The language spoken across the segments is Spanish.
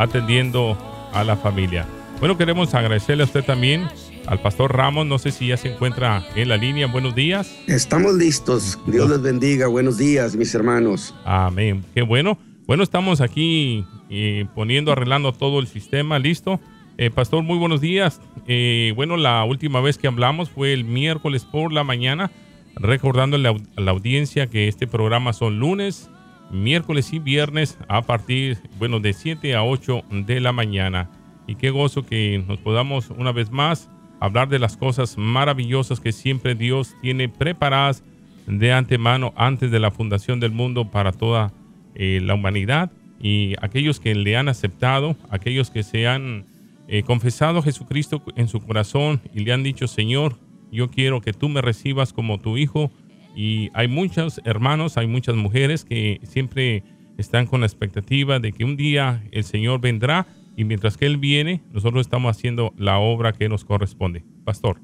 atendiendo a la familia. Bueno, queremos agradecerle a usted también, al pastor Ramos. No sé si ya se encuentra en la línea. Buenos días. Estamos listos. Dios les bendiga. Buenos días, mis hermanos. Amén. Qué bueno. Bueno, estamos aquí eh, poniendo, arreglando todo el sistema. Listo. Eh, pastor, muy buenos días. Eh, bueno, la última vez que hablamos fue el miércoles por la mañana, recordando a la audiencia que este programa son lunes, miércoles y viernes a partir, bueno, de 7 a 8 de la mañana. Y qué gozo que nos podamos una vez más hablar de las cosas maravillosas que siempre Dios tiene preparadas de antemano antes de la fundación del mundo para toda eh, la humanidad y aquellos que le han aceptado, aquellos que se han eh, confesado a Jesucristo en su corazón y le han dicho, Señor, yo quiero que tú me recibas como tu hijo, y hay muchos hermanos, hay muchas mujeres que siempre están con la expectativa de que un día el Señor vendrá y mientras que Él viene, nosotros estamos haciendo la obra que nos corresponde. Pastor.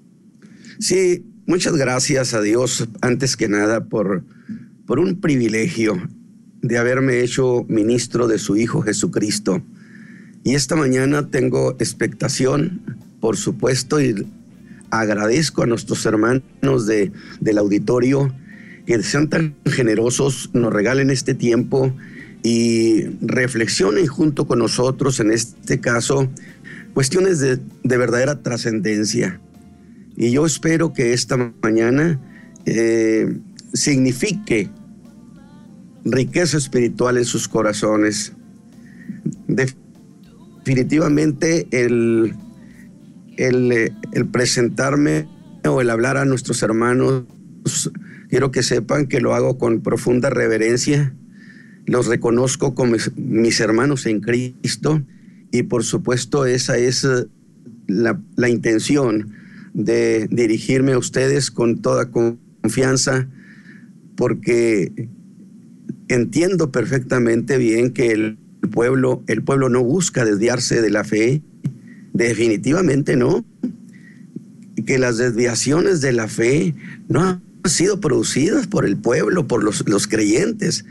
Sí, muchas gracias a Dios, antes que nada, por, por un privilegio de haberme hecho ministro de su Hijo Jesucristo. Y esta mañana tengo expectación, por supuesto, y agradezco a nuestros hermanos de, del auditorio que sean tan generosos, nos regalen este tiempo y reflexionen junto con nosotros, en este caso, cuestiones de, verdadera trascendencia. Y yo espero que esta mañana eh, signifique riqueza espiritual en sus corazones. Definitivamente el el, presentarme o el hablar a nuestros hermanos, quiero que sepan que lo hago con profunda reverencia. Los reconozco como mis hermanos en Cristo y por supuesto esa es eh, la, la intención de dirigirme a ustedes con toda confianza porque entiendo perfectamente bien que el pueblo, el pueblo no busca desviarse de la fe, Definitivamente no. Que las desviaciones de la fe no han sido producidas por el pueblo, por los, los creyentes,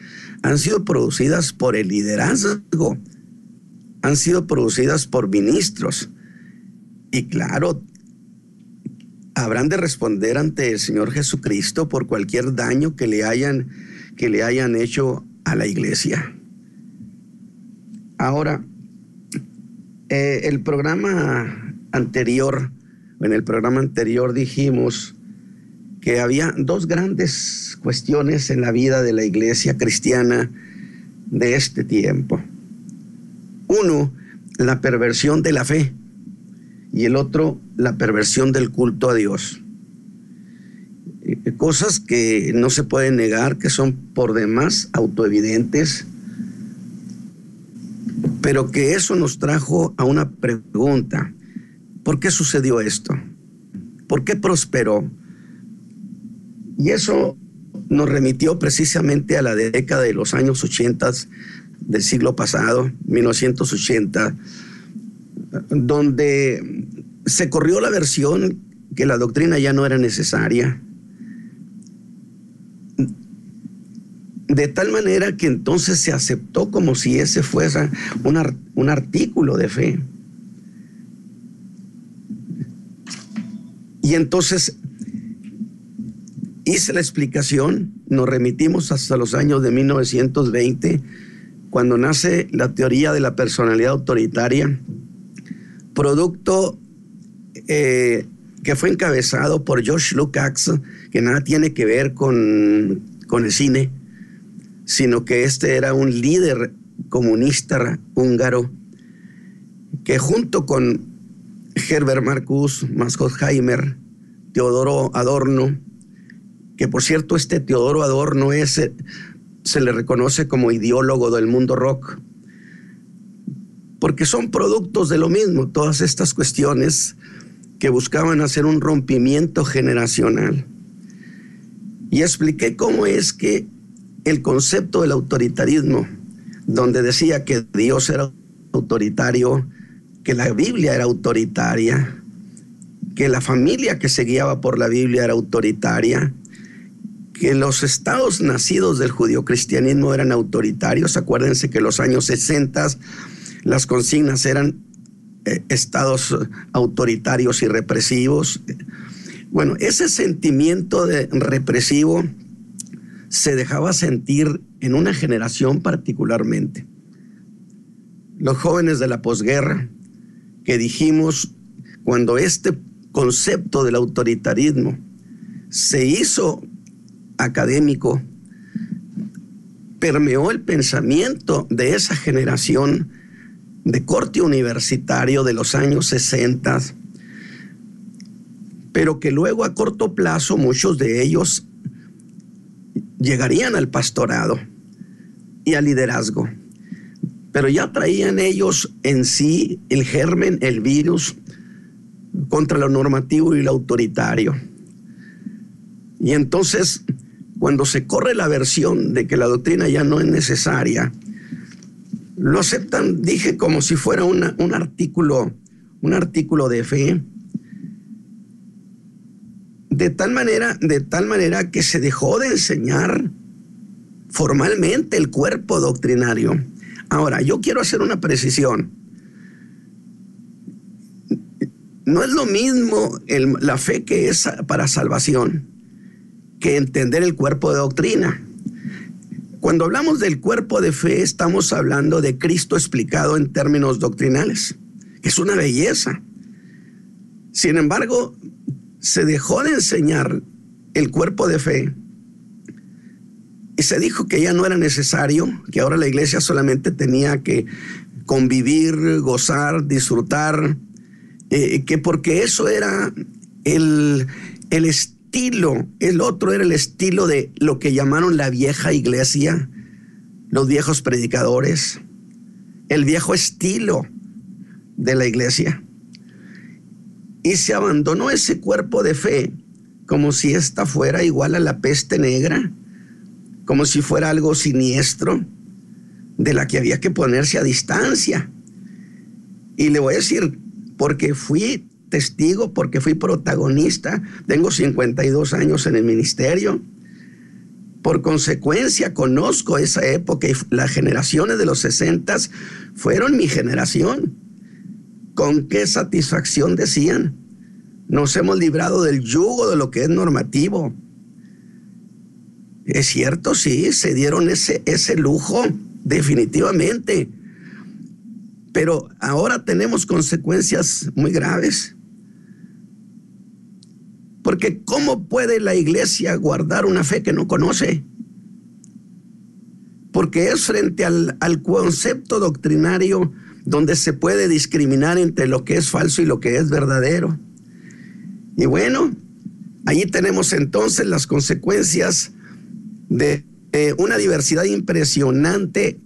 han sido producidas por el liderazgo, han sido producidas por ministros. Y claro, habrán de responder ante el Señor Jesucristo por cualquier daño que le hayan, que le hayan hecho a la iglesia. Ahora, eh, el programa anterior, en el programa anterior dijimos que había dos grandes cuestiones en la vida de la iglesia cristiana de este tiempo. Uno, la perversión de la fe y el otro, la perversión del culto a Dios. Eh, cosas que no se pueden negar, que son por demás autoevidentes pero que eso nos trajo a una pregunta. ¿Por qué sucedió esto? ¿Por qué prosperó? Y eso nos remitió precisamente a la década de los años 80 del siglo pasado, 1980, donde se corrió la versión que la doctrina ya no era necesaria, de tal manera que entonces se aceptó como si ese fuese un, un artículo de fe. Y entonces hice la explicación, nos remitimos hasta los años de 1920, cuando nace la teoría de la personalidad autoritaria, producto eh, que fue encabezado por George Lukács, que nada tiene que ver con, con el cine, sino que este era un líder comunista húngaro que junto con Herbert Marcus, Heimer, Teodoro Adorno, que por cierto este Teodoro Adorno es, se le reconoce como ideólogo del mundo rock, porque son productos de lo mismo, todas estas cuestiones que buscaban hacer un rompimiento generacional. Y expliqué cómo es que el concepto del autoritarismo, donde decía que Dios era autoritario, que la Biblia era autoritaria, que la familia que se guiaba por la Biblia era autoritaria, que los estados nacidos del judio-cristianismo eran autoritarios. Acuérdense que en los años 60 las consignas eran eh, estados autoritarios y represivos. Bueno, ese sentimiento de represivo se dejaba sentir en una generación particularmente. Los jóvenes de la posguerra, que dijimos cuando este concepto del autoritarismo se hizo académico, permeó el pensamiento de esa generación de corte universitario de los años 60, pero que luego a corto plazo muchos de ellos llegarían al pastorado y al liderazgo. Pero ya traían ellos en sí el germen, el virus contra lo normativo y lo autoritario. Y entonces, cuando se corre la versión de que la doctrina ya no es necesaria, lo aceptan, dije, como si fuera un artículo, un artículo de fe. De tal manera, de tal manera que se dejó de enseñar formalmente el cuerpo doctrinario. Ahora, yo quiero hacer una precisión. No es lo mismo la fe que es para salvación que entender el cuerpo de doctrina. Cuando hablamos del cuerpo de fe, estamos hablando de Cristo explicado en términos doctrinales, es una belleza. Sin embargo, se dejó de enseñar el cuerpo de fe y se dijo que ya no era necesario, que ahora la iglesia solamente tenía que convivir, gozar, disfrutar, eh, que porque eso era el, el estilo, el otro era el estilo de lo que llamaron la vieja iglesia, los viejos predicadores, el viejo estilo de la iglesia. Y se abandonó ese cuerpo de fe como si esta fuera igual a la peste negra como si fuera algo siniestro, de la que había que ponerse a distancia. Y le voy a decir, porque fui testigo, porque fui protagonista, tengo 52 años en el ministerio, por consecuencia conozco esa época y las generaciones de los 60 fueron mi generación. Con qué satisfacción decían, nos hemos librado del yugo de lo que es normativo, es cierto, sí, se dieron ese, ese lujo, definitivamente. Pero ahora tenemos consecuencias muy graves. Porque ¿cómo puede la iglesia guardar una fe que no conoce? Porque es frente al, al, concepto doctrinario donde se puede discriminar entre lo que es falso y lo que es verdadero. Y bueno, allí tenemos entonces las consecuencias de una diversidad impresionante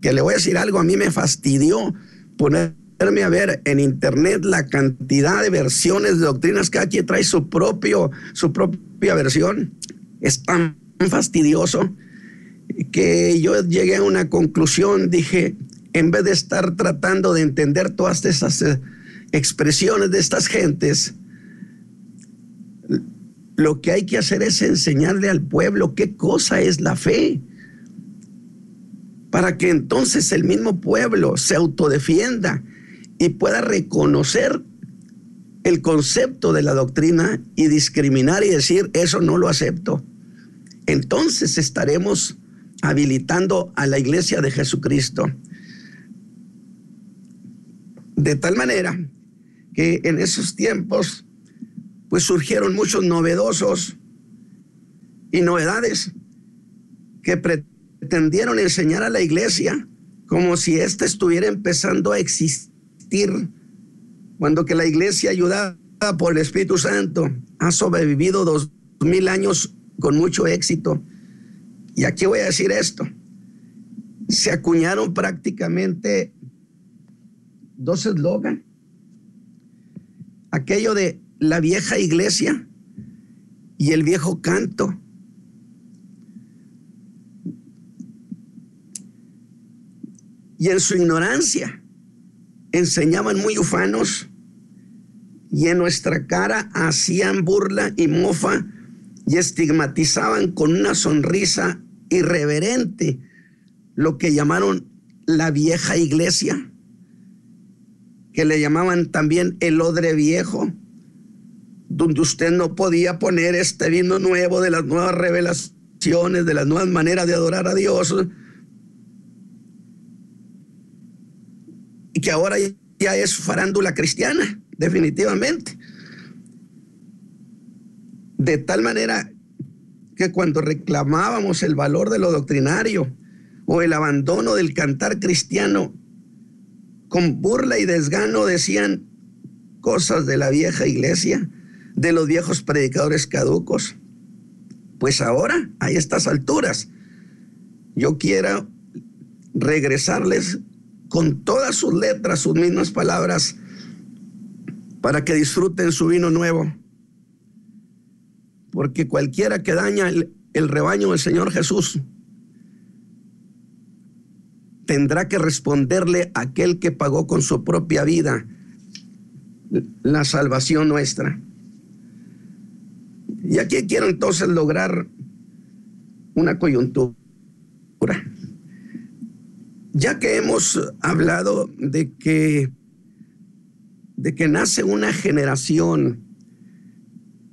que le voy a decir algo, a mí me fastidió ponerme a ver en internet la cantidad de versiones de doctrinas que aquí trae su propio su propia versión. Es tan fastidioso que yo llegué a una conclusión, dije, en vez de estar tratando de entender todas esas eh, expresiones de estas gentes, lo que hay que hacer es enseñarle al pueblo qué cosa es la fe, para que entonces el mismo pueblo se autodefienda y pueda reconocer el concepto de la doctrina y discriminar y decir, eso no lo acepto. Entonces estaremos habilitando a la iglesia de Jesucristo. De tal manera que en esos tiempos pues surgieron muchos novedosos y novedades que pretendieron enseñar a la iglesia como si ésta estuviera empezando a existir, cuando que la iglesia ayudada por el Espíritu Santo ha sobrevivido dos mil años con mucho éxito. Y aquí voy a decir esto. Se acuñaron prácticamente dos eslogan. Aquello de la vieja iglesia y el viejo canto. Y en su ignorancia enseñaban muy ufanos y en nuestra cara hacían burla y mofa y estigmatizaban con una sonrisa irreverente lo que llamaron la vieja iglesia que le llamaban también el odre viejo, donde usted no podía poner este vino nuevo de las nuevas revelaciones, de las nuevas maneras de adorar a Dios. Y que ahora ya es farándula cristiana, definitivamente. De tal manera que cuando reclamábamos el valor de lo doctrinario o el abandono del cantar cristiano, con burla y desgano decían cosas de la vieja iglesia, de los viejos predicadores caducos. Pues ahora, a estas alturas, yo quiero regresarles con todas sus letras, sus mismas palabras, para que disfruten su vino nuevo. Porque cualquiera que daña el, el rebaño del Señor Jesús, tendrá que responderle aquel que pagó con su propia vida la salvación nuestra. Y aquí quiero entonces lograr una coyuntura. Ya que hemos hablado de que de que nace una generación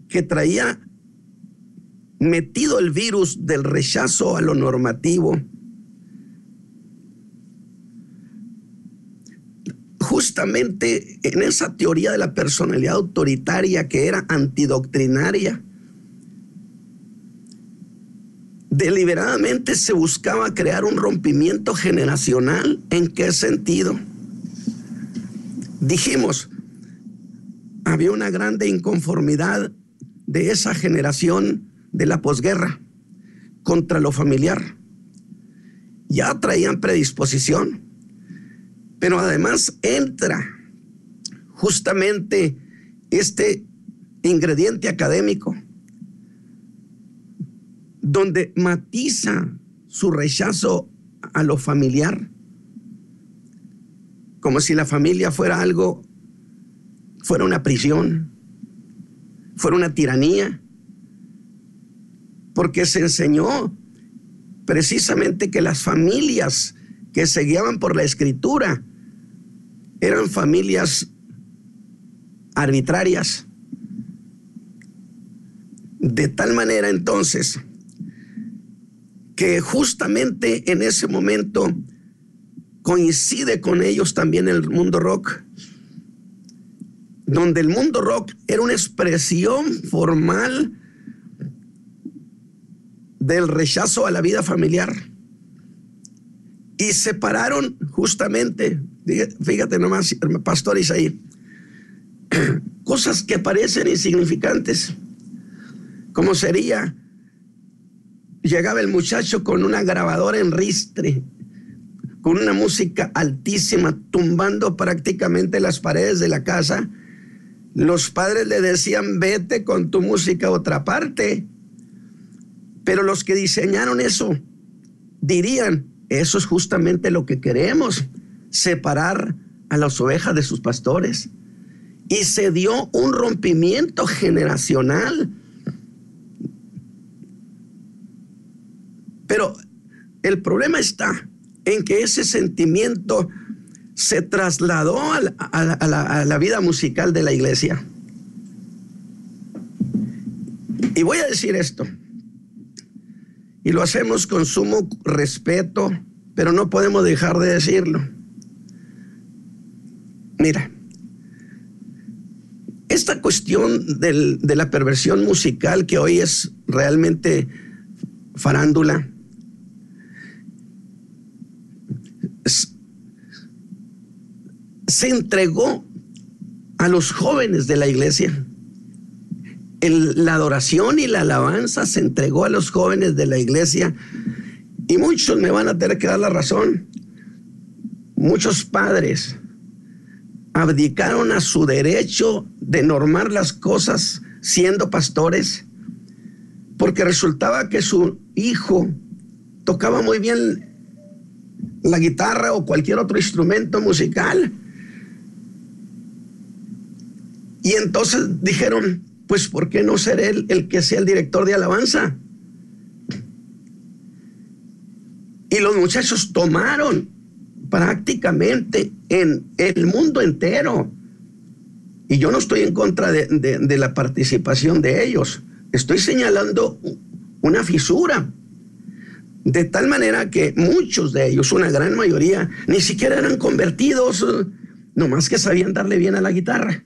que traía metido el virus del rechazo a lo normativo, justamente en esa teoría de la personalidad autoritaria que era antidoctrinaria. Deliberadamente se buscaba crear un rompimiento generacional. ¿En qué sentido? Dijimos, había una grande inconformidad de esa generación de la posguerra contra lo familiar. Ya traían predisposición pero además entra justamente este ingrediente académico, donde matiza su rechazo a lo familiar, como si la familia fuera algo, fuera una prisión, fuera una tiranía, porque se enseñó precisamente que las familias que se guiaban por la escritura eran familias arbitrarias. De tal manera entonces que justamente en ese momento coincide con ellos también el mundo rock, donde el mundo rock era una expresión formal del rechazo a la vida familiar. Y separaron justamente Fíjate nomás, pastor Isaí, cosas que parecen insignificantes, como sería, llegaba el muchacho con una grabadora en ristre, con una música altísima, tumbando prácticamente las paredes de la casa. Los padres le decían, vete con tu música a otra parte. Pero los que diseñaron eso dirían, eso es justamente lo que queremos separar a las ovejas de sus pastores. Y se dio un rompimiento generacional. Pero el problema está en que ese sentimiento se trasladó a la, vida musical de la iglesia. Y voy a decir esto, y lo hacemos con sumo respeto, pero no podemos dejar de decirlo. Mira, esta cuestión de la perversión musical que hoy es realmente farándula, se entregó a los jóvenes de la iglesia. La adoración y la alabanza se entregó a los jóvenes de la iglesia y muchos me van a tener que dar la razón. Muchos padres abdicaron a su derecho de normar las cosas siendo pastores, porque resultaba que su hijo tocaba muy bien la guitarra o cualquier otro instrumento musical. Y entonces dijeron, pues ¿por qué no ser él el que sea el director de alabanza? Y los muchachos tomaron prácticamente en el mundo entero. Y yo no estoy en contra de, la participación de ellos. Estoy señalando una fisura. De tal manera que muchos de ellos, una gran mayoría, ni siquiera eran convertidos, nomás que sabían darle bien a la guitarra.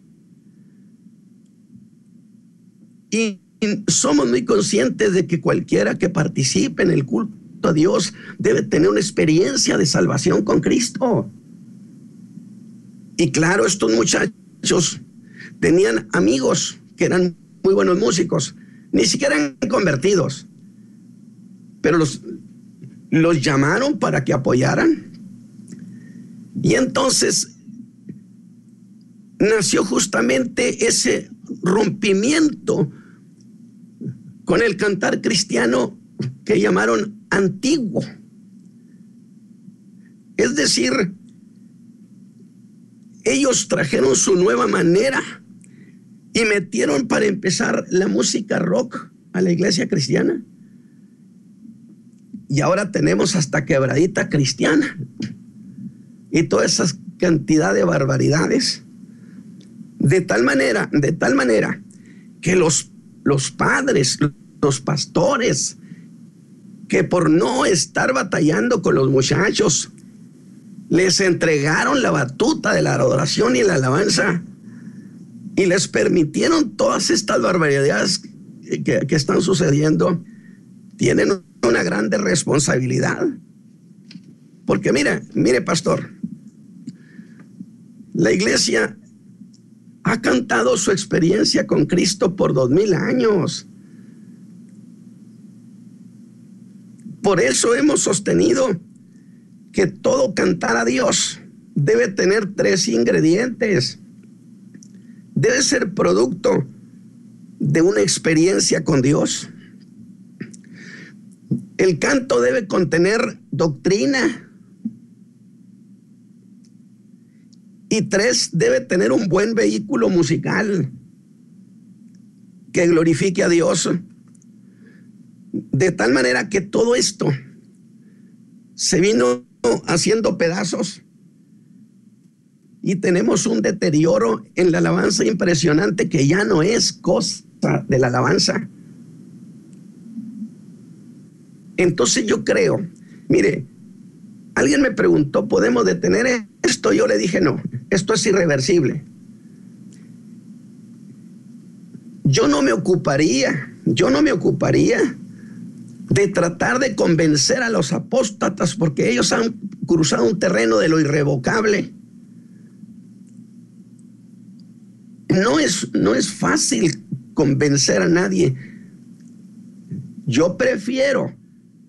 Y somos muy conscientes de que cualquiera que participe en el culto a Dios debe tener una experiencia de salvación con Cristo. Y claro, estos muchachos tenían amigos que eran muy buenos músicos, ni siquiera eran convertidos, pero los, los llamaron para que apoyaran. Y entonces nació justamente ese rompimiento con el cantar cristiano que llamaron antiguo. Es decir, ellos trajeron su nueva manera y metieron para empezar la música rock a la iglesia cristiana. Y ahora tenemos hasta quebradita cristiana y toda esa cantidad de barbaridades. De tal manera, de tal manera que los, los padres, los pastores, que por no estar batallando con los muchachos, les entregaron la batuta de la adoración y la alabanza y les permitieron todas estas barbaridades que, están sucediendo, tienen una grande responsabilidad. Porque mira, mire pastor, la iglesia ha cantado su experiencia con Cristo por dos mil años. Por eso hemos sostenido que todo cantar a Dios debe tener tres ingredientes. Debe ser producto de una experiencia con Dios. El canto debe contener doctrina. Y tres, debe tener un buen vehículo musical que glorifique a Dios. De tal manera que todo esto se vino haciendo pedazos y tenemos un deterioro en la alabanza impresionante que ya no es cosa de la alabanza. Entonces yo creo, mire, alguien me preguntó, ¿podemos detener esto? Yo le dije, no, esto es irreversible. Yo no me ocuparía, yo no me ocuparía de tratar de convencer a los apóstatas porque ellos han cruzado un terreno de lo irrevocable. No es, no es fácil convencer a nadie. Yo prefiero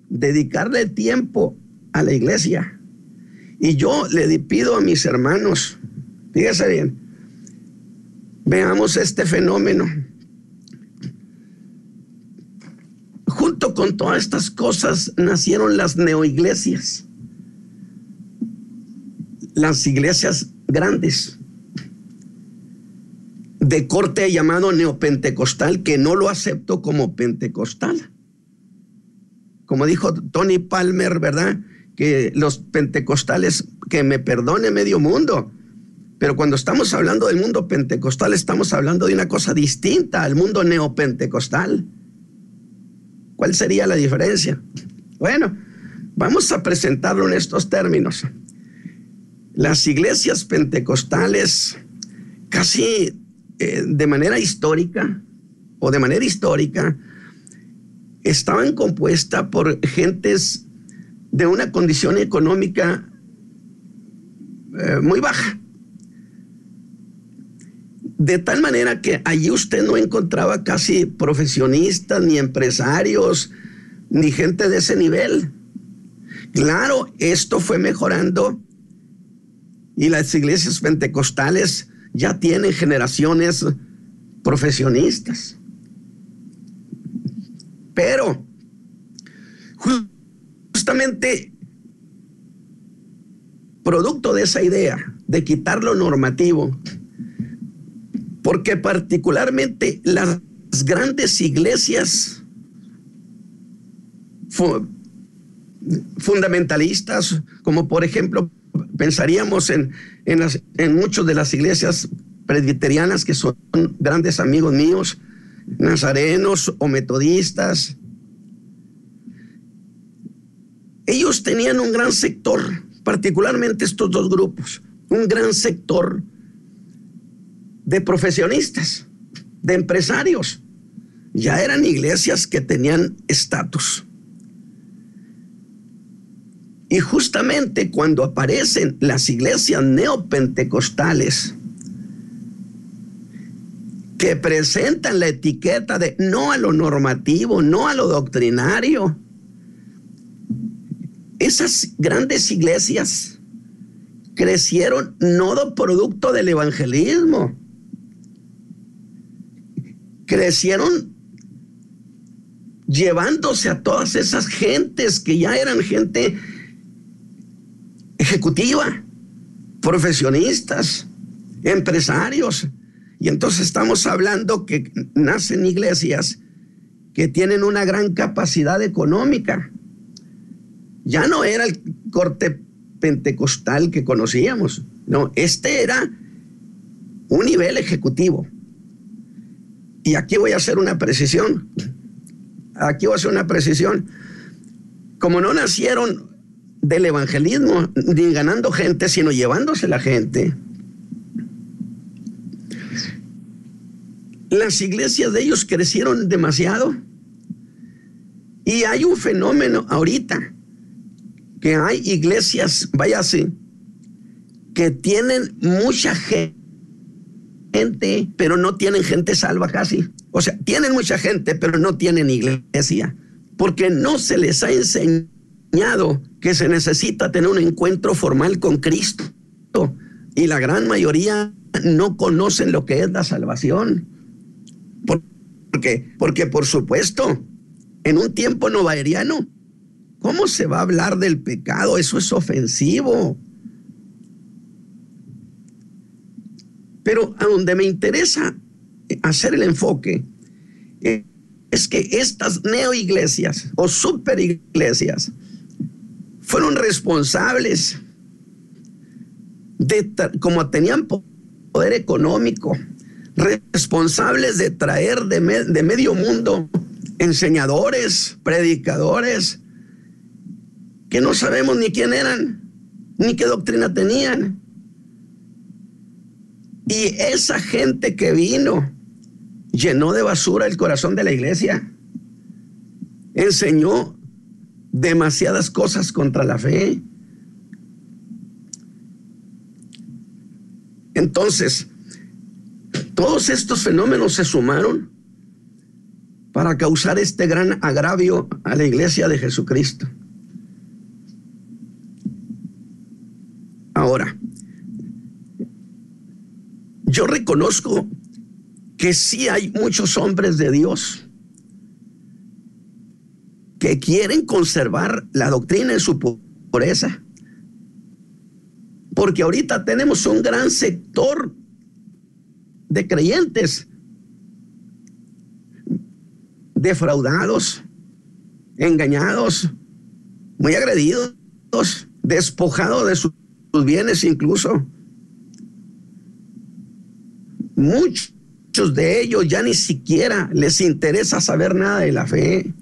dedicarle tiempo a la iglesia. Y yo le pido a mis hermanos, fíjese bien, veamos este fenómeno. Junto con todas estas cosas nacieron las neoiglesias, las iglesias grandes, de corte llamado neopentecostal, que no lo acepto como pentecostal. Como dijo Tony Palmer, ¿verdad? Que los pentecostales, que me perdone medio mundo, pero cuando estamos hablando del mundo pentecostal, estamos hablando de una cosa distinta al mundo neopentecostal. ¿Cuál sería la diferencia? Bueno, vamos a presentarlo en estos términos. Las iglesias pentecostales, casi eh, de manera histórica o de manera histórica, estaban compuestas por gentes de una condición económica eh, muy baja. De tal manera que allí usted no encontraba casi profesionistas, ni empresarios, ni gente de ese nivel. Claro, esto fue mejorando y las iglesias pentecostales ya tienen generaciones profesionistas. Pero justamente producto de esa idea de quitar lo normativo, porque particularmente las grandes iglesias fundamentalistas, como por ejemplo pensaríamos en, en, en muchas de las iglesias presbiterianas que son grandes amigos míos, nazarenos o metodistas. Ellos tenían un gran sector, particularmente estos dos grupos, un gran sector de profesionistas, de empresarios. Ya eran iglesias que tenían estatus. Y justamente cuando aparecen las iglesias neopentecostales, que presentan la etiqueta de no a lo normativo, no a lo doctrinario, esas grandes iglesias crecieron no producto del evangelismo, crecieron llevándose a todas esas gentes que ya eran gente ejecutiva, profesionistas, empresarios. Y entonces estamos hablando que nacen iglesias que tienen una gran capacidad económica. Ya no era el corte pentecostal que conocíamos, no, este era un nivel ejecutivo. Y aquí voy a hacer una precisión. Aquí voy a hacer una precisión. Como no nacieron del evangelismo, ni ganando gente, sino llevándose la gente. Las iglesias de ellos crecieron demasiado. Y hay un fenómeno ahorita, que hay iglesias, vaya así, que tienen mucha gente, pero no tienen gente salva casi. O sea, tienen mucha gente, pero no tienen iglesia, porque no se les ha enseñado que se necesita tener un encuentro formal con Cristo. Y la gran mayoría no conocen lo que es la salvación. ¿Por qué? Porque por supuesto, en un tiempo novariano, ¿cómo se va a hablar del pecado? Eso es ofensivo. Pero a donde me interesa hacer el enfoque es que estas neoiglesias o superiglesias fueron responsables de, como tenían poder económico, responsables de traer de, de medio mundo enseñadores, predicadores, que no sabemos ni quién eran, ni qué doctrina tenían. Y esa gente que vino llenó de basura el corazón de la iglesia, enseñó demasiadas cosas contra la fe. Entonces, todos estos fenómenos se sumaron para causar este gran agravio a la iglesia de Jesucristo. Ahora, yo reconozco que sí hay muchos hombres de Dios que quieren conservar la doctrina en su pureza. Porque ahorita tenemos un gran sector de creyentes defraudados, engañados, muy agredidos, despojados de sus bienes incluso. Muchos de ellos ya ni siquiera les interesa saber nada de la fe.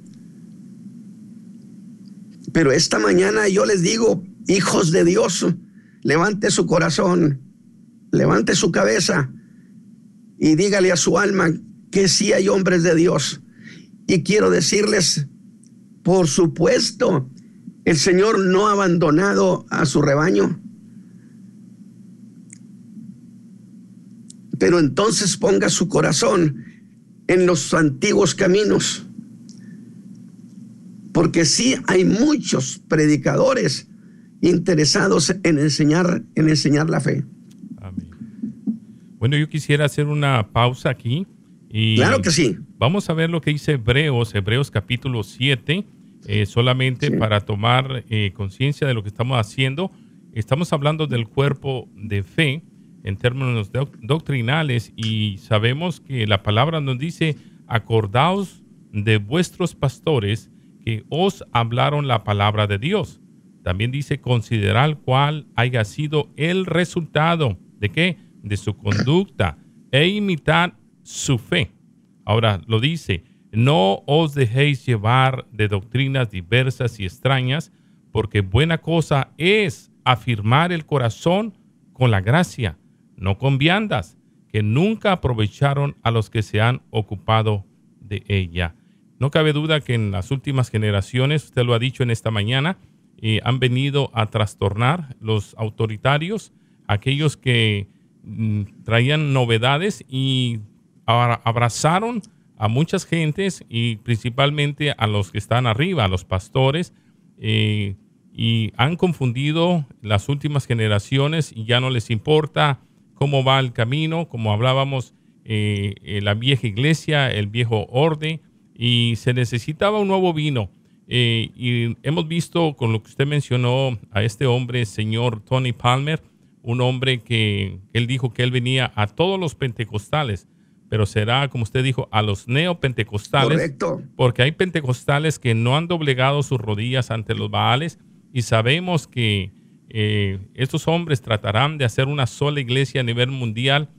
Pero esta mañana yo les digo, hijos de Dios, levante su corazón, levante su cabeza y dígale a su alma que sí hay hombres de Dios. Y quiero decirles, por supuesto, el Señor no ha abandonado a su rebaño. Pero entonces ponga su corazón en los antiguos caminos porque sí hay muchos predicadores interesados en enseñar, en enseñar la fe. Amén. Bueno, yo quisiera hacer una pausa aquí. Y claro que sí. Vamos a ver lo que dice Hebreos, Hebreos capítulo 7, eh, solamente para tomar eh, conciencia de lo que estamos haciendo. Estamos hablando del cuerpo de fe en términos doctrinales y sabemos que la palabra nos dice, acordaos de vuestros pastores que os hablaron la palabra de Dios. También dice considerar cuál haya sido el resultado de qué? De su conducta e imitar su fe. Ahora lo dice, no os dejéis llevar de doctrinas diversas y extrañas, porque buena cosa es afirmar el corazón con la gracia, no con viandas, que nunca aprovecharon a los que se han ocupado de ella. No cabe duda que en las últimas generaciones, usted lo ha dicho en esta mañana, eh, han venido a trastornar los autoritarios, aquellos que mm, traían novedades y abrazaron a muchas gentes y principalmente a los que están arriba, a los pastores, eh, y han confundido las últimas generaciones y ya no les importa cómo va el camino, como hablábamos, eh, la vieja iglesia, el viejo orden, y se necesitaba un nuevo vino. Eh, y hemos visto con lo que usted mencionó a este hombre, señor Tony Palmer, un hombre que él dijo que él venía a todos los pentecostales, pero será, como usted dijo, a los neopentecostales. Correcto. Porque hay pentecostales que no han doblegado sus rodillas ante los baales y sabemos que eh, estos hombres tratarán de hacer una sola iglesia a nivel mundial,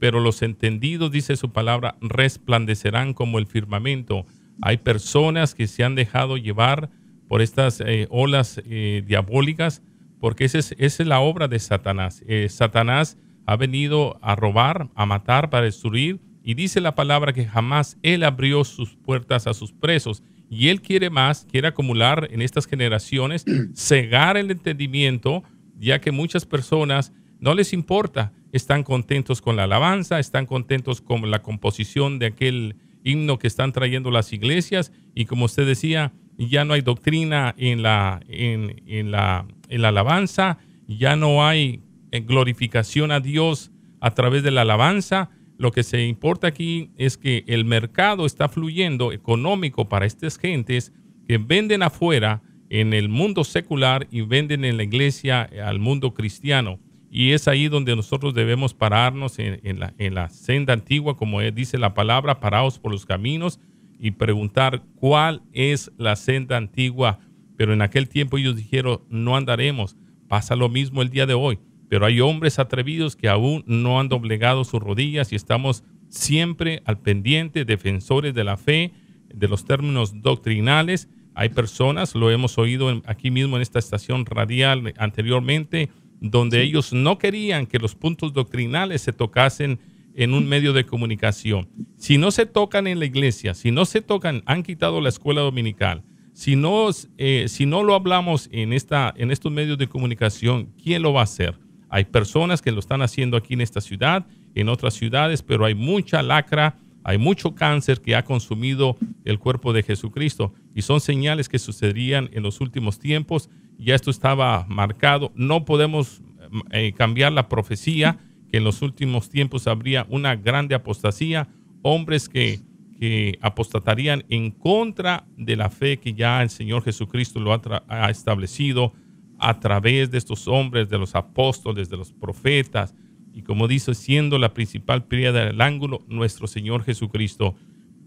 pero los entendidos, dice su palabra, resplandecerán como el firmamento. Hay personas que se han dejado llevar por estas eh, olas eh, diabólicas, porque esa es, esa es, la obra de Satanás. Satanás ha venido a robar, a matar, para destruir, y dice la palabra que jamás él abrió sus puertas a sus presos y él quiere más, quiere acumular en estas generaciones, cegar el entendimiento, ya que muchas personas no les importa, están contentos con la alabanza, están contentos con la composición de aquel himno que están trayendo las iglesias y como usted decía, ya no hay doctrina en la, en, en la, en la alabanza, ya no hay eh, glorificación a Dios a través de la alabanza, lo que se importa aquí es que el mercado está fluyendo económico para estas gentes que venden afuera en el mundo secular y venden en la iglesia al mundo cristiano. Y es ahí donde nosotros debemos pararnos en, la, en la senda antigua, como dice la palabra, parados por los caminos y preguntar cuál es la senda antigua. Pero en aquel tiempo ellos dijeron, no andaremos. Pasa lo mismo el día de hoy pero hay hombres atrevidos que aún no han doblegado sus rodillas y estamos siempre al pendiente, defensores de la fe, de los términos doctrinales. Hay personas, lo hemos oído aquí mismo en esta estación radial anteriormente, donde ellos no querían que los puntos doctrinales se tocasen en un medio de comunicación. Si no se tocan en la iglesia, si no se tocan, han quitado la escuela dominical. Si no, eh, si no lo hablamos en, esta, en estos medios de comunicación, ¿quién lo va a hacer? Hay personas que lo están haciendo aquí en esta ciudad, en otras ciudades, pero hay mucha lacra, hay mucho cáncer que ha consumido el cuerpo de Jesucristo y son señales que sucederían en los últimos tiempos. Ya esto estaba marcado. No podemos eh, cambiar la profecía que en los últimos tiempos habría una grande apostasía, hombres que, que apostatarían en contra de la fe que ya el Señor Jesucristo lo ha, ha establecido a través de estos hombres, de los apóstoles, de los profetas, y como dice, siendo la principal piedra del ángulo, nuestro Señor Jesucristo.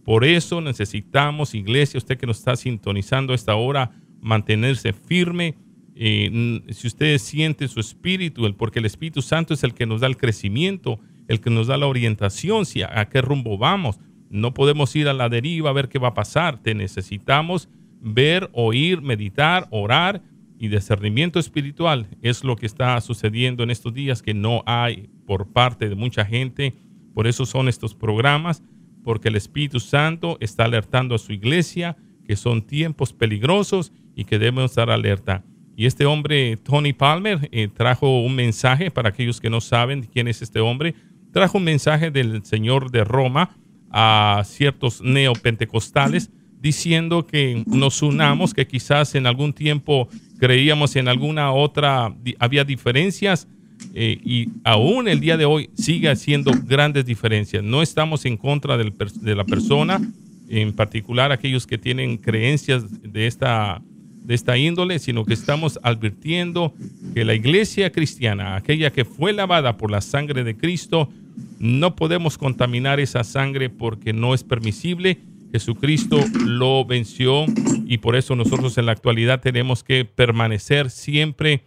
Por eso necesitamos, iglesia, usted que nos está sintonizando a esta hora, mantenerse firme. Eh, si usted siente su espíritu, porque el Espíritu Santo es el que nos da el crecimiento, el que nos da la orientación, si a, a qué rumbo vamos. No podemos ir a la deriva a ver qué va a pasar. Te necesitamos ver, oír, meditar, orar y discernimiento espiritual es lo que está sucediendo en estos días que no hay por parte de mucha gente. Por eso son estos programas, porque el Espíritu Santo está alertando a su iglesia que son tiempos peligrosos y que debemos estar alerta. Y este hombre, Tony Palmer, eh, trajo un mensaje para aquellos que no saben quién es este hombre. Trajo un mensaje del Señor de Roma a ciertos neopentecostales diciendo que nos unamos, que quizás en algún tiempo creíamos en alguna otra, había diferencias eh, y aún el día de hoy sigue haciendo grandes diferencias. No estamos en contra de la persona, en particular aquellos que tienen creencias de esta, de esta índole, sino que estamos advirtiendo que la iglesia cristiana, aquella que fue lavada por la sangre de Cristo, no podemos contaminar esa sangre porque no es permisible Jesucristo lo venció y por eso nosotros en la actualidad tenemos que permanecer siempre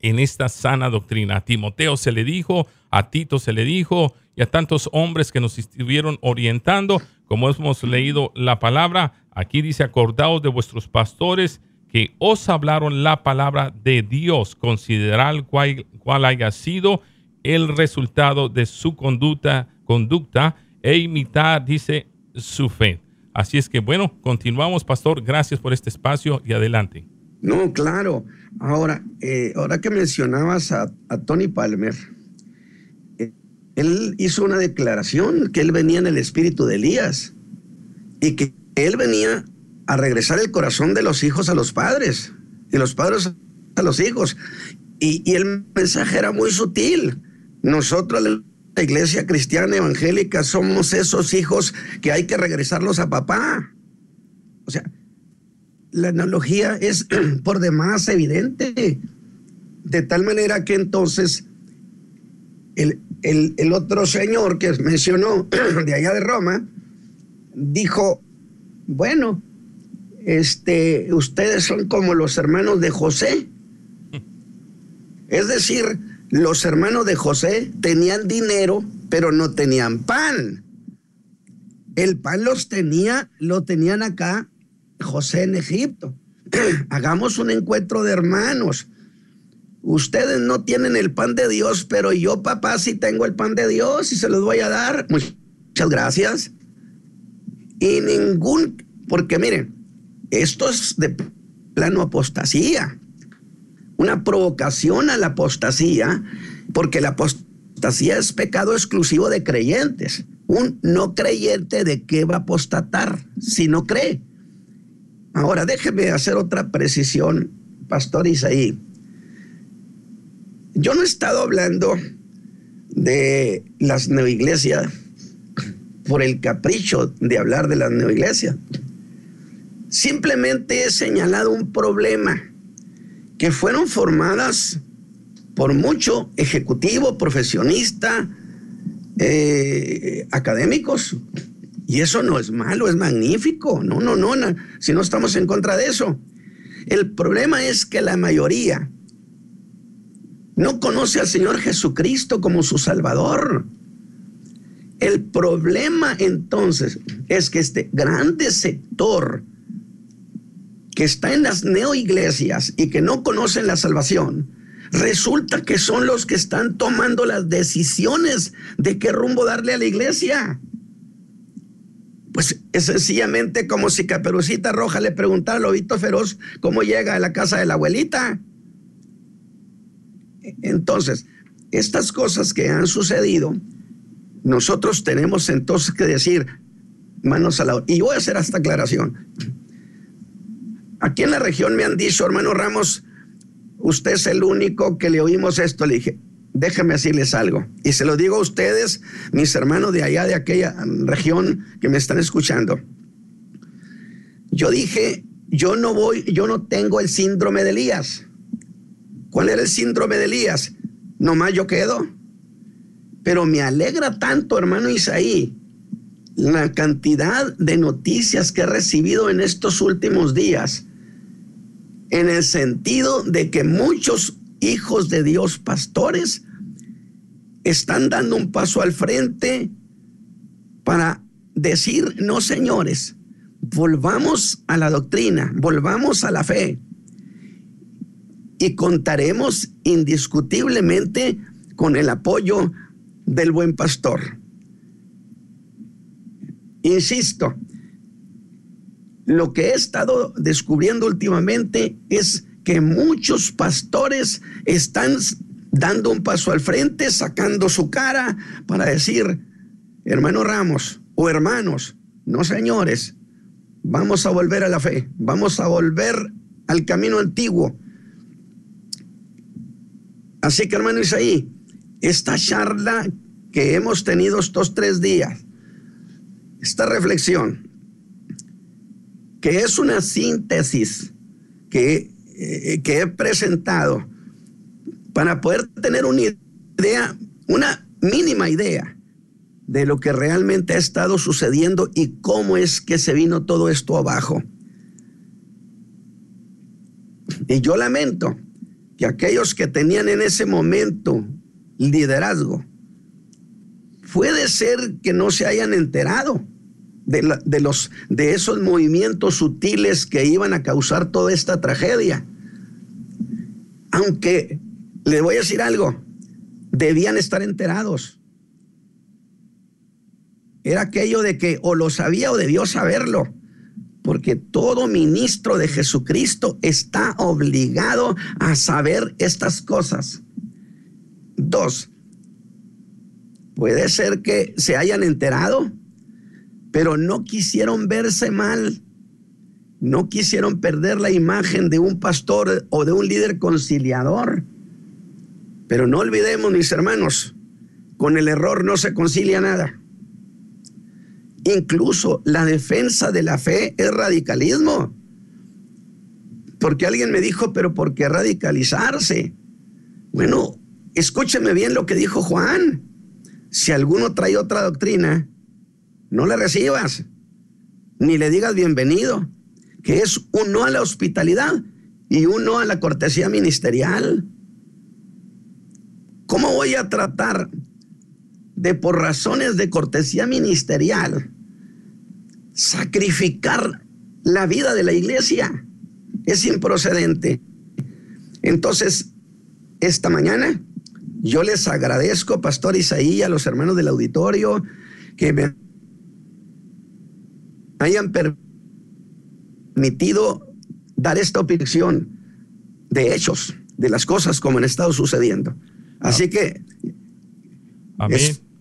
en esta sana doctrina. A Timoteo se le dijo, a Tito se le dijo y a tantos hombres que nos estuvieron orientando, como hemos leído la palabra, aquí dice, acordaos de vuestros pastores que os hablaron la palabra de Dios, considerar cuál, cuál haya sido el resultado de su conducta, conducta e imitar, dice, su fe. Así es que bueno, continuamos, pastor. Gracias por este espacio y adelante. No, claro. Ahora, eh, ahora que mencionabas a, Tony Palmer, eh, él hizo una declaración que él venía en el espíritu de Elías y que él venía a regresar el corazón de los hijos a los padres y los padres a los hijos. Y, y el mensaje era muy sutil. Nosotros, la iglesia cristiana evangélica, somos esos hijos que hay que regresarlos a papá. O sea, la analogía es por demás evidente. De tal manera que entonces el, el, otro señor que mencionó de allá de Roma dijo, bueno, este, ustedes son como los hermanos de José. Es decir, los hermanos de José tenían dinero, pero no tenían pan. El pan los tenía, lo tenían acá José en Egipto. Hagamos un encuentro de hermanos. Ustedes no tienen el pan de Dios, pero yo, papá, sí tengo el pan de Dios y se los voy a dar. Muchas gracias. Y ningún, porque miren, esto es de plano apostasía, una provocación a la apostasía, porque la apostasía es pecado exclusivo de creyentes. Un no creyente de qué va a apostatar si no cree. Ahora, déjeme hacer otra precisión, Pastor Isaí. Yo no he estado hablando de las neoiglesias por el capricho de hablar de las neoiglesias. Simplemente he señalado un problema que fueron formadas por mucho ejecutivo, profesionista, eh, académicos, y eso no es malo, es magnífico. No, no, no, si no estamos en contra de eso. El problema es que la mayoría no conoce al Señor Jesucristo como su Salvador. El problema entonces es que este grande sector que está en las neoiglesias y que no conocen la salvación, resulta que son los que están tomando las decisiones de qué rumbo darle a la iglesia. Pues es sencillamente como si Caperucita Roja le preguntara al lobito feroz cómo llega a la casa de la abuelita. Entonces, estas cosas que han sucedido, nosotros tenemos entonces que decir, manos a la... Y voy a hacer esta aclaración. Aquí en la región me han dicho, hermano Ramos, usted es el único que le oímos esto. Le dije, déjenme decirles algo. Y se lo digo a ustedes, mis hermanos de allá, de aquella región que me están escuchando. Yo dije, yo no voy, yo no tengo el síndrome de Elías. ¿Cuál era el síndrome de Elías? Nomás yo quedo. Pero me alegra tanto, hermano Isaí, la cantidad de noticias que he recibido en estos últimos días, en el sentido de que muchos hijos de Dios, pastores, están dando un paso al frente para decir, no señores, volvamos a la doctrina, volvamos a la fe y contaremos indiscutiblemente con el apoyo del buen pastor. Insisto, lo que he estado descubriendo últimamente es que muchos pastores están dando un paso al frente, sacando su cara para decir, hermano Ramos o hermanos, no señores, vamos a volver a la fe, vamos a volver al camino antiguo. Así que hermano Isaí, esta charla que hemos tenido estos tres días, esta reflexión, que es una síntesis que, eh, que he presentado, para poder tener una idea, una mínima idea de lo que realmente ha estado sucediendo y cómo es que se vino todo esto abajo. Y yo lamento que aquellos que tenían en ese momento liderazgo, puede ser que no se hayan enterado de, los, de esos movimientos sutiles que iban a causar toda esta tragedia. Aunque le voy a decir algo, debían estar enterados. Era aquello de que o lo sabía o debió saberlo porque todo ministro de Jesucristo está obligado a saber estas cosas. Dos, puede ser que se hayan enterado, pero no quisieron verse mal, no quisieron perder la imagen de un pastor o de un líder conciliador. Pero no olvidemos, mis hermanos, con el error no se concilia nada. Incluso la defensa de la fe es radicalismo. Porque alguien me dijo, pero ¿por qué radicalizarse? Bueno, escúcheme bien lo que dijo Juan. Si alguno trae otra doctrina, no le recibas, ni le digas bienvenido, que es un no a la hospitalidad y un no a la cortesía ministerial. ¿Cómo voy a tratar de por razones de cortesía ministerial sacrificar la vida de la iglesia. Es improcedente. Entonces, esta mañana yo les agradezco, Pastor Isaí, a los hermanos del auditorio, que me hayan permitido dar esta opinión de hechos, de las cosas como han estado sucediendo. Así que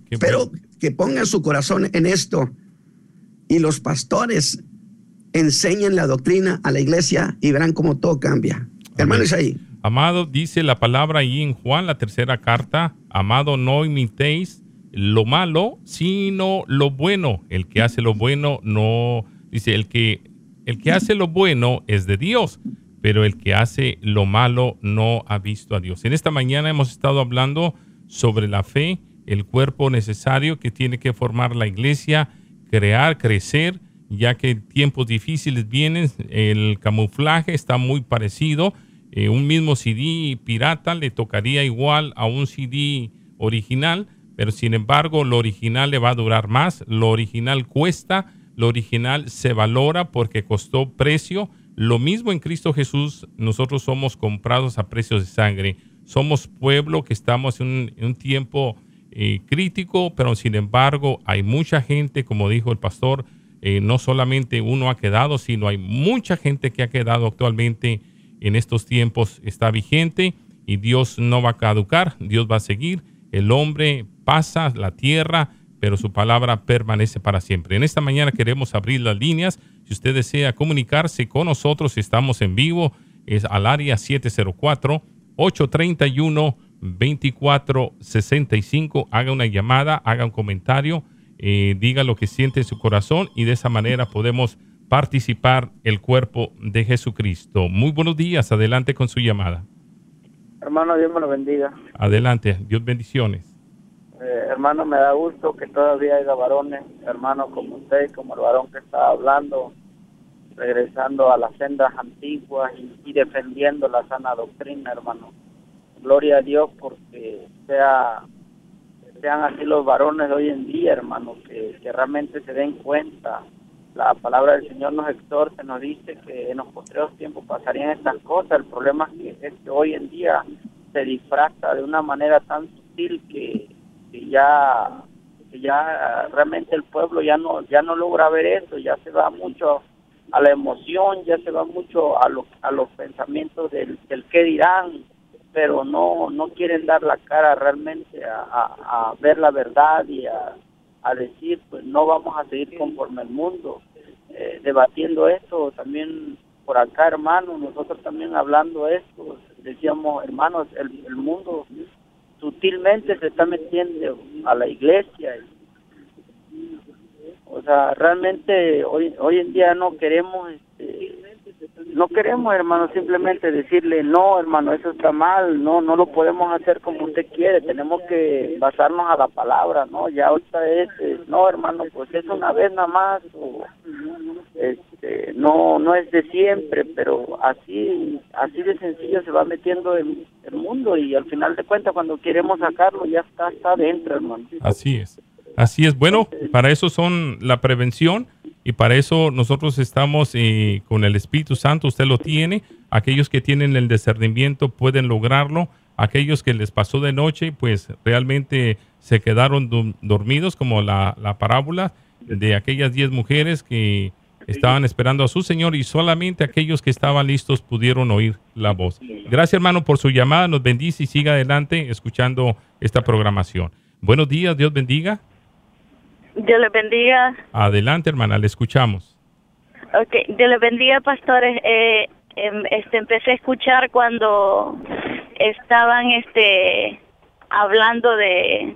espero que pongan su corazón en esto y los pastores enseñen la doctrina a la iglesia y verán cómo todo cambia. Hermano ahí. Amado, dice la palabra ahí en Juan, la tercera carta, amado, no imitéis lo malo, sino lo bueno. El que hace lo bueno no, dice, el que, el que hace lo bueno es de Dios, pero el que hace lo malo no ha visto a Dios. En esta mañana hemos estado hablando sobre la fe, el cuerpo necesario que tiene que formar la iglesia, crear, crecer, ya que tiempos difíciles vienen, el camuflaje está muy parecido. Eh, un mismo CD pirata le tocaría igual a un CD original, pero sin embargo lo original le va a durar más, lo original cuesta, lo original se valora porque costó precio. Lo mismo en Cristo Jesús, nosotros somos comprados a precios de sangre. Somos pueblo que estamos en un tiempo eh, crítico, pero sin embargo hay mucha gente, como dijo el pastor, eh, no solamente uno ha quedado, sino hay mucha gente que ha quedado actualmente en estos tiempos, está vigente y Dios no va a caducar, Dios va a seguir, el hombre pasa, la tierra, pero su palabra permanece para siempre. En esta mañana queremos abrir las líneas. Si usted desea comunicarse con nosotros, estamos en vivo, es al área 704 831 2465. Haga una llamada, haga un comentario, eh, diga lo que siente en su corazón y de esa manera podemos participar el cuerpo de Jesucristo. Muy buenos días, adelante con su llamada. Hermano, Dios me lo bendiga. Adelante, Dios bendiciones. Eh, hermano, me da gusto que todavía haya varones, hermano como usted, como el varón que estaba hablando, regresando a las sendas antiguas y defendiendo la sana doctrina, hermano gloria a Dios porque sea sean así los varones de hoy en día, hermano, que, realmente se den cuenta. La palabra del Señor nos exhorta, nos dice que en los postreros tiempos pasarían estas cosas. El problema es que, hoy en día se disfraza de una manera tan sutil que, ya que ya realmente el pueblo ya no ya no logra ver eso, ya se va mucho a la emoción, ya se va mucho a, lo, a los pensamientos del, del qué dirán, pero no no quieren dar la cara realmente a, ver la verdad y a, decir pues no vamos a seguir conforme el mundo. Eh, debatiendo esto también por acá hermanos nosotros también hablando esto decíamos hermanos el, el mundo sutilmente se está metiendo a la iglesia. O sea realmente hoy hoy en día no queremos este, no queremos, hermano, simplemente decirle, no, hermano, eso está mal, no, no lo podemos hacer como usted quiere, tenemos que basarnos a la palabra, ¿no? Ya ahorita es, eh, no, hermano, pues es una vez nada más, o, este, no, no es de siempre, pero así, así de sencillo se va metiendo en el mundo y al final de cuentas cuando queremos sacarlo ya está, está dentro, hermano. Así es. Así es. Bueno, para eso son la prevención y para eso nosotros estamos eh, con el Espíritu Santo. Usted lo tiene. Aquellos que tienen el discernimiento pueden lograrlo. Aquellos que les pasó de noche, pues realmente se quedaron dormidos, como la, la parábola de aquellas diez mujeres que estaban esperando a su Señor y solamente aquellos que estaban listos pudieron oír la voz. Gracias hermano por su llamada, nos bendice y siga adelante escuchando esta programación. Buenos días, Dios bendiga. Dios les bendiga. Adelante, hermana, le escuchamos. Ok, Dios les bendiga, pastores. Eh, em, este, empecé a escuchar cuando estaban este, hablando de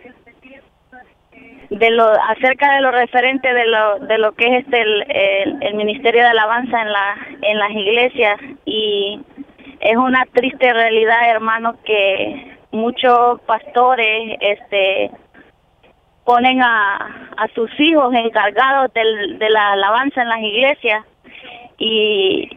de lo acerca de lo referente de lo de lo que es este el, el, ministerio de alabanza en la en las iglesias y es una triste realidad hermano que muchos pastores este ponen a, a sus hijos encargados del, de la alabanza en las iglesias. Y,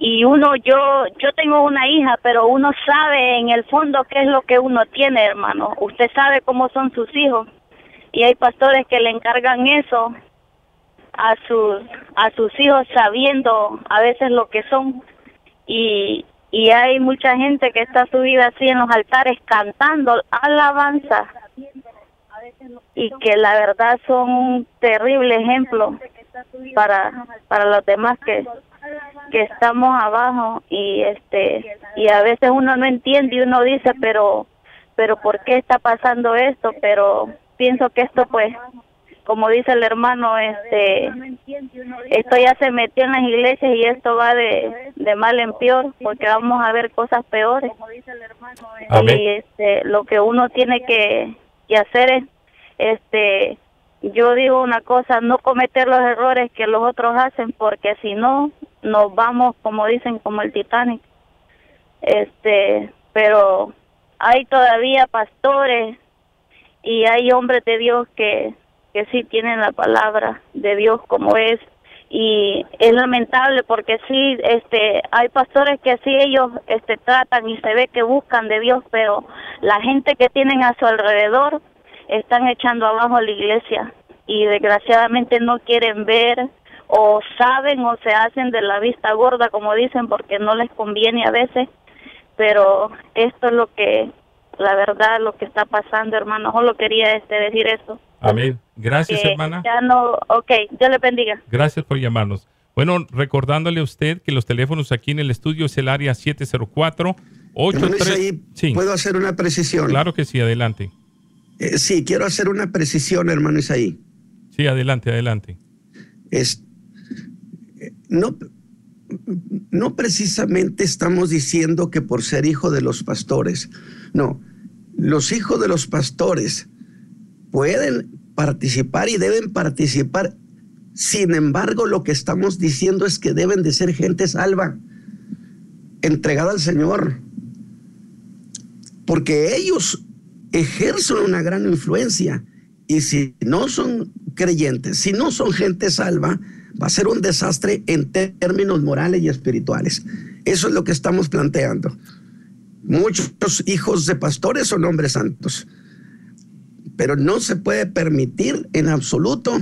y uno yo yo tengo una hija pero uno sabe en el fondo qué es lo que uno tiene hermano. Usted sabe cómo son sus hijos. Y hay pastores que le encargan eso a sus a sus hijos sabiendo a veces lo que son. Y y hay mucha gente que está subida así en los altares cantando alabanza y que la verdad son un terrible ejemplo para para los demás que que estamos abajo y este y a veces uno no entiende y uno dice pero pero por qué está pasando esto pero pienso que esto pues como dice el hermano este esto ya se metió en las iglesias y esto va de, de mal en peor porque vamos a ver cosas peores. Y este lo que uno tiene que, que hacer es este yo digo una cosa, no cometer los errores que los otros hacen porque si no nos vamos como dicen como el Titanic. Este, pero hay todavía pastores y hay hombres de Dios que que sí tienen la palabra de Dios como es y es lamentable porque sí este hay pastores que sí ellos este tratan y se ve que buscan de Dios pero la gente que tienen a su alrededor están echando abajo la iglesia y desgraciadamente no quieren ver o saben o se hacen de la vista gorda como dicen porque no les conviene a veces. Pero esto es lo que la verdad lo que está pasando hermano. Solo quería este decir eso. Amén. Gracias hermana. ya no ok Dios le bendiga. Gracias por llamarnos. Bueno recordándole a usted que los teléfonos aquí en el estudio es el área 704 83 sí. puedo hacer una precisión. Claro que sí adelante eh, sí, quiero hacer una precisión, hermano Isaí. Sí, adelante, adelante. Es, no, no precisamente estamos diciendo que por ser hijo de los pastores, no, los hijos de los pastores pueden participar y deben participar. Sin embargo, lo que estamos diciendo es que deben de ser gente salva, entregada al Señor, porque ellos ejercen una gran influencia. Y si no son creyentes, si no son gente salva, va a ser un desastre en términos morales y espirituales. Eso es lo que estamos planteando. Muchos hijos de pastores son hombres santos, pero no se puede permitir en absoluto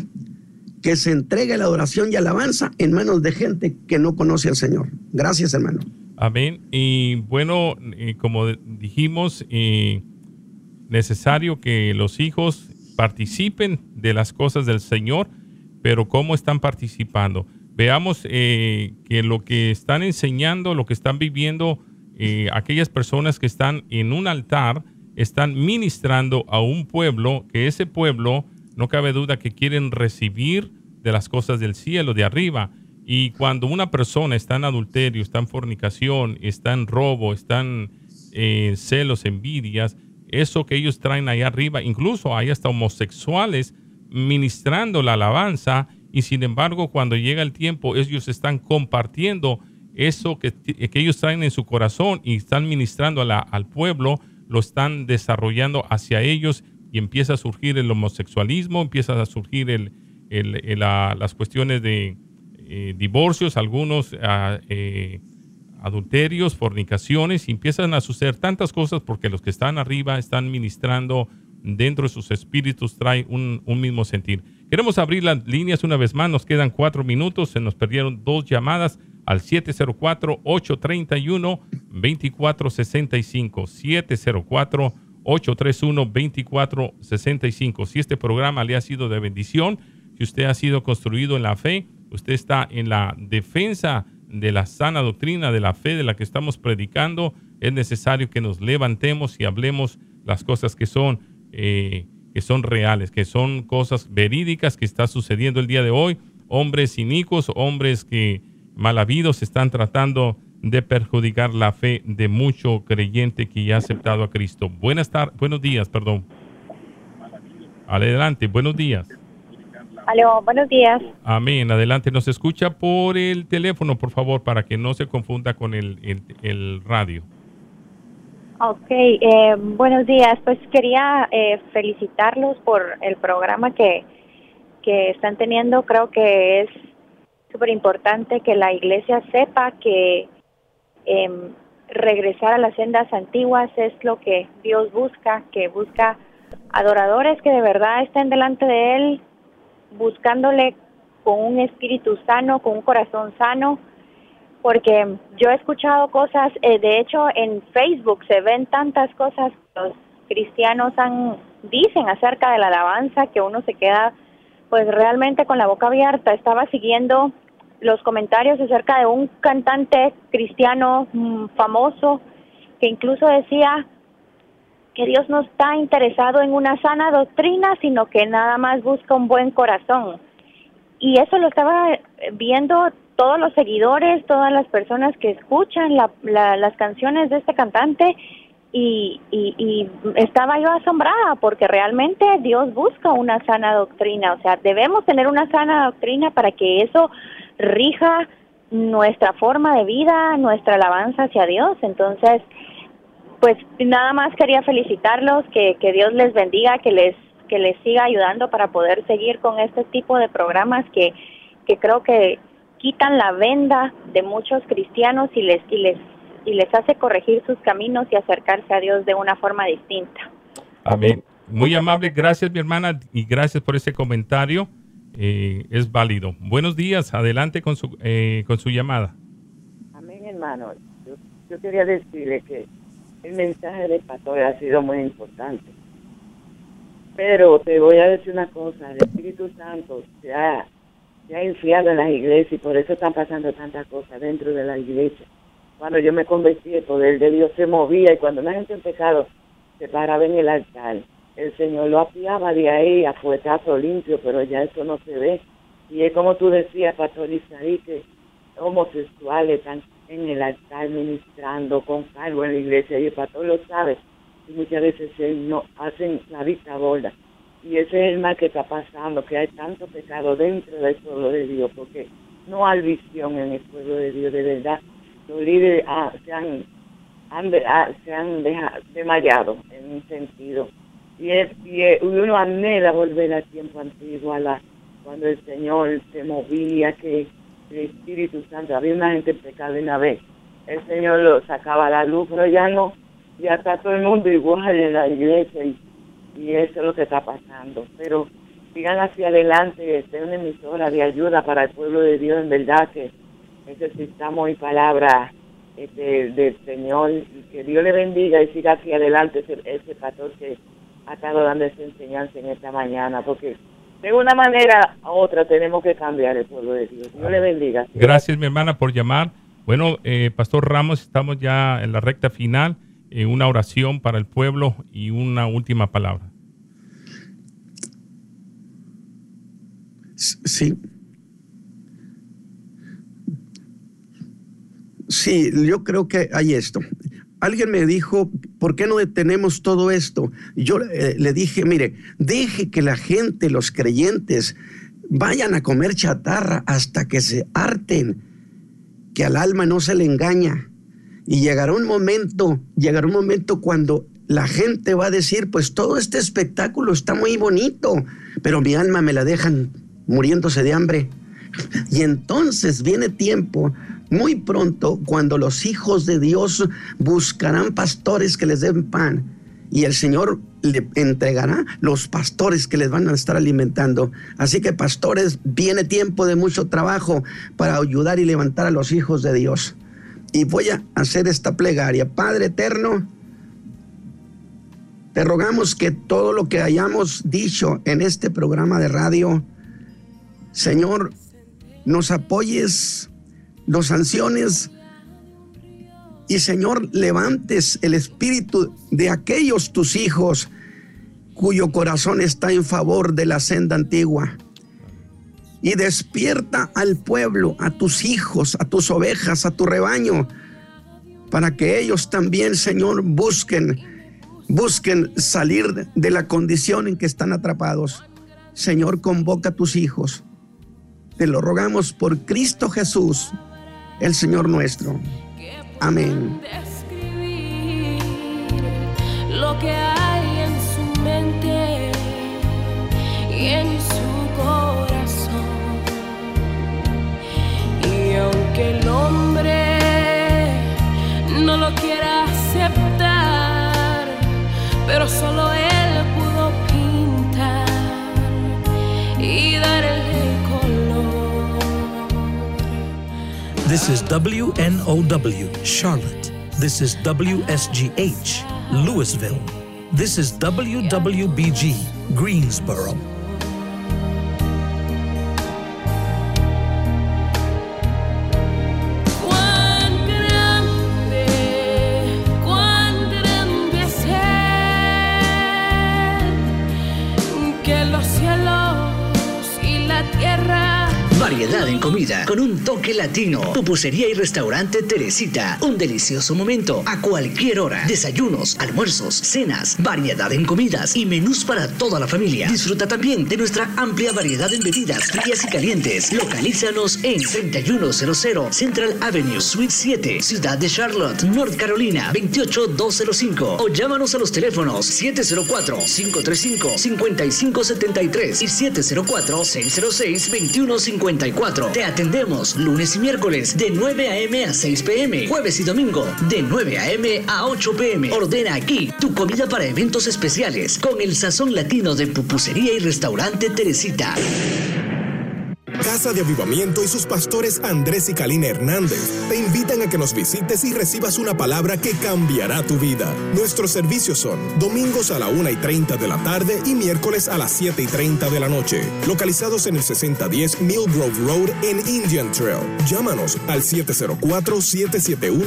que se entregue la adoración y alabanza en manos de gente que no conoce al Señor. Gracias, hermano. Amén. Y bueno, eh, como dijimos, eh, necesario que los hijos participen de las cosas del Señor, pero ¿cómo están participando? Veamos eh, que lo que están enseñando, lo que están viviendo eh, aquellas personas que están en un altar, están ministrando a un pueblo, que ese pueblo, no cabe duda que quieren recibir de las cosas del cielo, de arriba. Y cuando una persona está en adulterio, está en fornicación, está en robo, están en celos, envidias, eso que ellos traen ahí arriba, incluso hay hasta homosexuales ministrando la alabanza y sin embargo cuando llega el tiempo ellos están compartiendo eso que, que ellos traen en su corazón y están ministrando al pueblo, lo están desarrollando hacia ellos y empieza a surgir el homosexualismo, empieza a surgir el, las cuestiones de eh, divorcios, algunos ah, eh, adulterios, fornicaciones, y empiezan a suceder tantas cosas porque los que están arriba están ministrando dentro de sus espíritus, trae un, un mismo sentir. Queremos abrir las líneas una vez más, nos quedan cuatro minutos, se nos perdieron dos llamadas al 704-831-2465. 704-831-2465. Si este programa le ha sido de bendición, si usted ha sido construido en la fe, usted está en la defensa de la sana doctrina de la fe de la que estamos predicando, es necesario que nos levantemos y hablemos las cosas que son, eh, que son reales, que son cosas verídicas que está sucediendo el día de hoy. Hombres inicuos, hombres que mal habidos están tratando de perjudicar la fe de mucho creyente que ya ha aceptado a Cristo. Buenas tardes, buenos días, perdón. Adelante, buenos días. Aló, buenos días. Amén, adelante. Nos escucha por el teléfono, por favor, para que no se confunda con el, el, radio. Ok, eh, buenos días. Pues quería eh, felicitarlos por el programa que, que están teniendo. Creo que es súper importante que la iglesia sepa que em, regresar a las sendas antiguas es lo que Dios busca, que busca adoradores que de verdad estén delante de Él, buscándole con un espíritu sano, con un corazón sano, porque yo he escuchado cosas, eh, de hecho en Facebook se ven tantas cosas que los cristianos han, dicen acerca de la alabanza que uno se queda pues realmente con la boca abierta. Estaba siguiendo los comentarios acerca de un cantante cristiano mm, famoso que incluso decía que Dios no está interesado en una sana doctrina, sino que nada más busca un buen corazón. Y eso lo estaba viendo todos los seguidores, todas las personas que escuchan las canciones de este cantante y, y, estaba yo asombrada porque realmente Dios busca una sana doctrina, o sea, debemos tener una sana doctrina para que eso rija nuestra forma de vida, nuestra alabanza hacia Dios. Entonces, pues nada más quería felicitarlos, que, que Dios les bendiga, que les que les siga ayudando para poder seguir con este tipo de programas que, que creo que quitan la venda de muchos cristianos y les y les y les hace corregir sus caminos y acercarse a Dios de una forma distinta. Amén. Muy amable, gracias mi hermana y gracias por ese comentario. Eh, es válido. Buenos días, adelante con su, eh, con su llamada. Amén, hermano. Yo, quería decirle que el mensaje de pastor ha sido muy importante. Pero te voy a decir una cosa, el Espíritu Santo se ha, se enfriado en las iglesias y por eso están pasando tantas cosas dentro de la iglesia cuando yo me convertí, el poder de Dios se movía y cuando una gente en pecado se paraba en el altar, el Señor lo apiaba de ahí a fuetazo limpio, pero ya eso no se ve. Y es como tú decías, Pastor Isaí, que homosexuales están en el altar ministrando con cargo en la iglesia y el pastor lo sabe. Y muchas veces no hacen la vista gorda. Y ese es el mal que está pasando, que hay tanto pecado dentro del pueblo de Dios, porque no hay visión en el pueblo de Dios de verdad los líderes ah, se han, ah, se han desmayado en un sentido. Y, y, uno anhela volver al tiempo antiguo, a la, cuando el Señor se movía, que el Espíritu Santo, había una gente en pecado una vez, el Señor lo sacaba a la luz, pero ya no, ya está todo el mundo igual en la iglesia y, y eso es lo que está pasando. Pero sigan hacia adelante, es una emisora de ayuda para el pueblo de Dios, en verdad que necesitamos y palabra este, del Señor y que Dios le bendiga y siga hacia adelante ese, ese pastor que ha estado dando esa enseñanza en esta mañana, porque de una manera u otra tenemos que cambiar el pueblo de Dios. Dios le bendiga. Gracias, mi hermana, por llamar. Bueno, eh, Pastor Ramos, estamos ya en la recta final. Eh, una oración para el pueblo y una última palabra. Sí, Sí, yo creo que hay esto. Alguien me dijo, ¿por qué no detenemos todo esto? Yo eh, le dije, mire, deje que la gente, los creyentes, vayan a comer chatarra hasta que se harten que al alma no se le engaña. Y llegará un momento, llegará un momento cuando la gente va a decir, pues todo este espectáculo está muy bonito, pero mi alma me la dejan muriéndose de hambre. Y entonces viene tiempo muy pronto cuando los hijos de Dios buscarán pastores que les den pan y el Señor le entregará los pastores que les van a estar alimentando. Así que pastores, viene tiempo de mucho trabajo para ayudar y levantar a los hijos de Dios. Y voy a hacer esta plegaria. Padre eterno, te rogamos que todo lo que hayamos dicho en este programa de radio, Señor, nos apoyes, nos sanciones y Señor, levantes el espíritu de aquellos tus hijos cuyo corazón está en favor de la senda antigua. Y despierta al pueblo, a tus hijos, a tus ovejas, a tu rebaño, para que ellos también, Señor, busquen, busquen salir de la condición en que están atrapados. Señor, convoca a tus hijos. Te lo rogamos por Cristo Jesús, el Señor nuestro. Amén. Lo que hay en su mente y en su corazón. Y aunque el hombre no lo quiera aceptar, pero solo él This is WNOW, Charlotte. This is WSGH, Louisville. This is WWBG, Greensboro. En comida con un toque latino. Pupusería y restaurante Teresita. Un delicioso momento a cualquier hora. Desayunos, almuerzos, cenas, variedad en comidas y menús para toda la familia. Disfruta también de nuestra amplia variedad en bebidas frías y calientes. Localízanos en 3100 Central Avenue, Suite 7, Ciudad de Charlotte, North Carolina 28205 o llámanos a los teléfonos 704-535-5573 y 704-606-2150. Te atendemos lunes y miércoles de 9 a.m. a 6 p.m. Jueves y domingo de 9 a.m. a 8 p.m. Ordena aquí tu comida para eventos especiales con el sazón latino de pupusería y restaurante Teresita. Casa de Avivamiento y sus pastores Andrés y Kalina Hernández te invitan a que nos visites y recibas una palabra que cambiará tu vida. Nuestros servicios son domingos a la 1 y 30 de la tarde y miércoles a las 7 y 30 de la noche, localizados en el 6010 Mill Grove Road en Indian Trail. Llámanos al 704 771